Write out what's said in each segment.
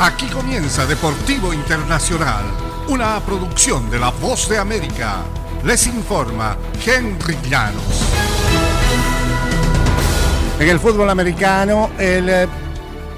Aquí comienza Deportivo Internacional, una producción de La Voz de América. Les informa Henry Llanos. En el fútbol americano, el eh,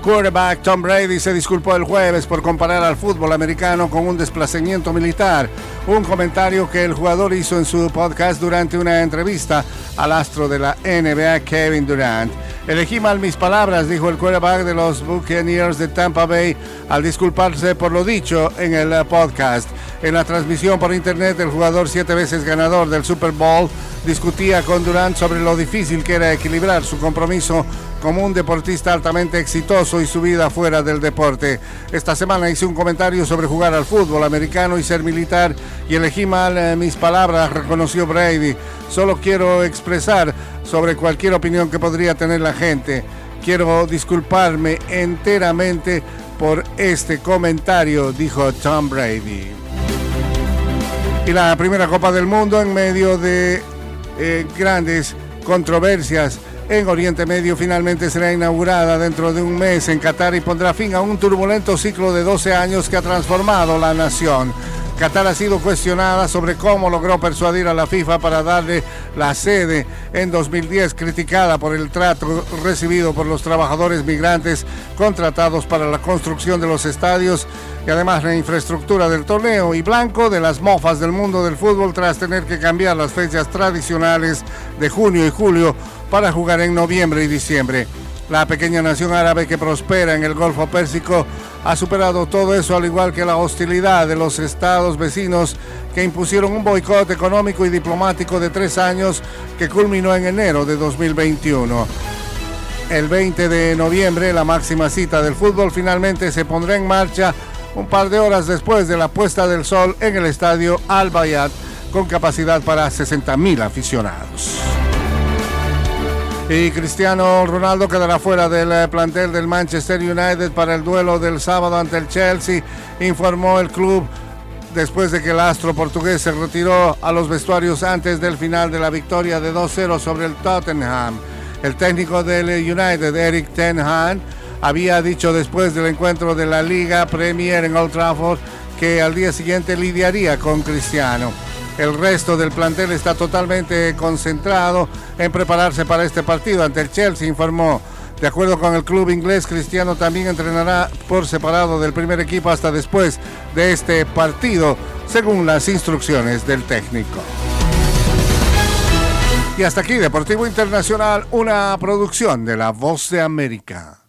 quarterback Tom Brady se disculpó el jueves por comparar al fútbol americano con un desplazamiento militar, un comentario que el jugador hizo en su podcast durante una entrevista al astro de la NBA Kevin Durant. Elegí mal mis palabras, dijo el quarterback de los Buccaneers de Tampa Bay al disculparse por lo dicho en el podcast. En la transmisión por internet, el jugador siete veces ganador del Super Bowl discutía con Durant sobre lo difícil que era equilibrar su compromiso como un deportista altamente exitoso y su vida fuera del deporte. Esta semana hice un comentario sobre jugar al fútbol americano y ser militar y elegí mal eh, mis palabras, reconoció Brady. Solo quiero expresar sobre cualquier opinión que podría tener la gente. Quiero disculparme enteramente por este comentario, dijo Tom Brady. Y la primera Copa del Mundo en medio de eh, grandes controversias en Oriente Medio finalmente será inaugurada dentro de un mes en Qatar y pondrá fin a un turbulento ciclo de 12 años que ha transformado la nación. Qatar ha sido cuestionada sobre cómo logró persuadir a la FIFA para darle la sede en 2010, criticada por el trato recibido por los trabajadores migrantes contratados para la construcción de los estadios y además la infraestructura del torneo y blanco de las mofas del mundo del fútbol tras tener que cambiar las fechas tradicionales de junio y julio para jugar en noviembre y diciembre. La pequeña nación árabe que prospera en el Golfo Pérsico ha superado todo eso al igual que la hostilidad de los estados vecinos que impusieron un boicot económico y diplomático de tres años que culminó en enero de 2021. El 20 de noviembre, la máxima cita del fútbol finalmente se pondrá en marcha un par de horas después de la puesta del sol en el estadio Al Bayat con capacidad para 60.000 aficionados. Y Cristiano Ronaldo quedará fuera del eh, plantel del Manchester United para el duelo del sábado ante el Chelsea, informó el club después de que el astro portugués se retiró a los vestuarios antes del final de la victoria de 2-0 sobre el Tottenham. El técnico del United, Eric Ten Hag, había dicho después del encuentro de la Liga Premier en Old Trafford que al día siguiente lidiaría con Cristiano. El resto del plantel está totalmente concentrado en prepararse para este partido ante el Chelsea, informó. De acuerdo con el club inglés, Cristiano también entrenará por separado del primer equipo hasta después de este partido, según las instrucciones del técnico. Y hasta aquí, Deportivo Internacional, una producción de La Voz de América.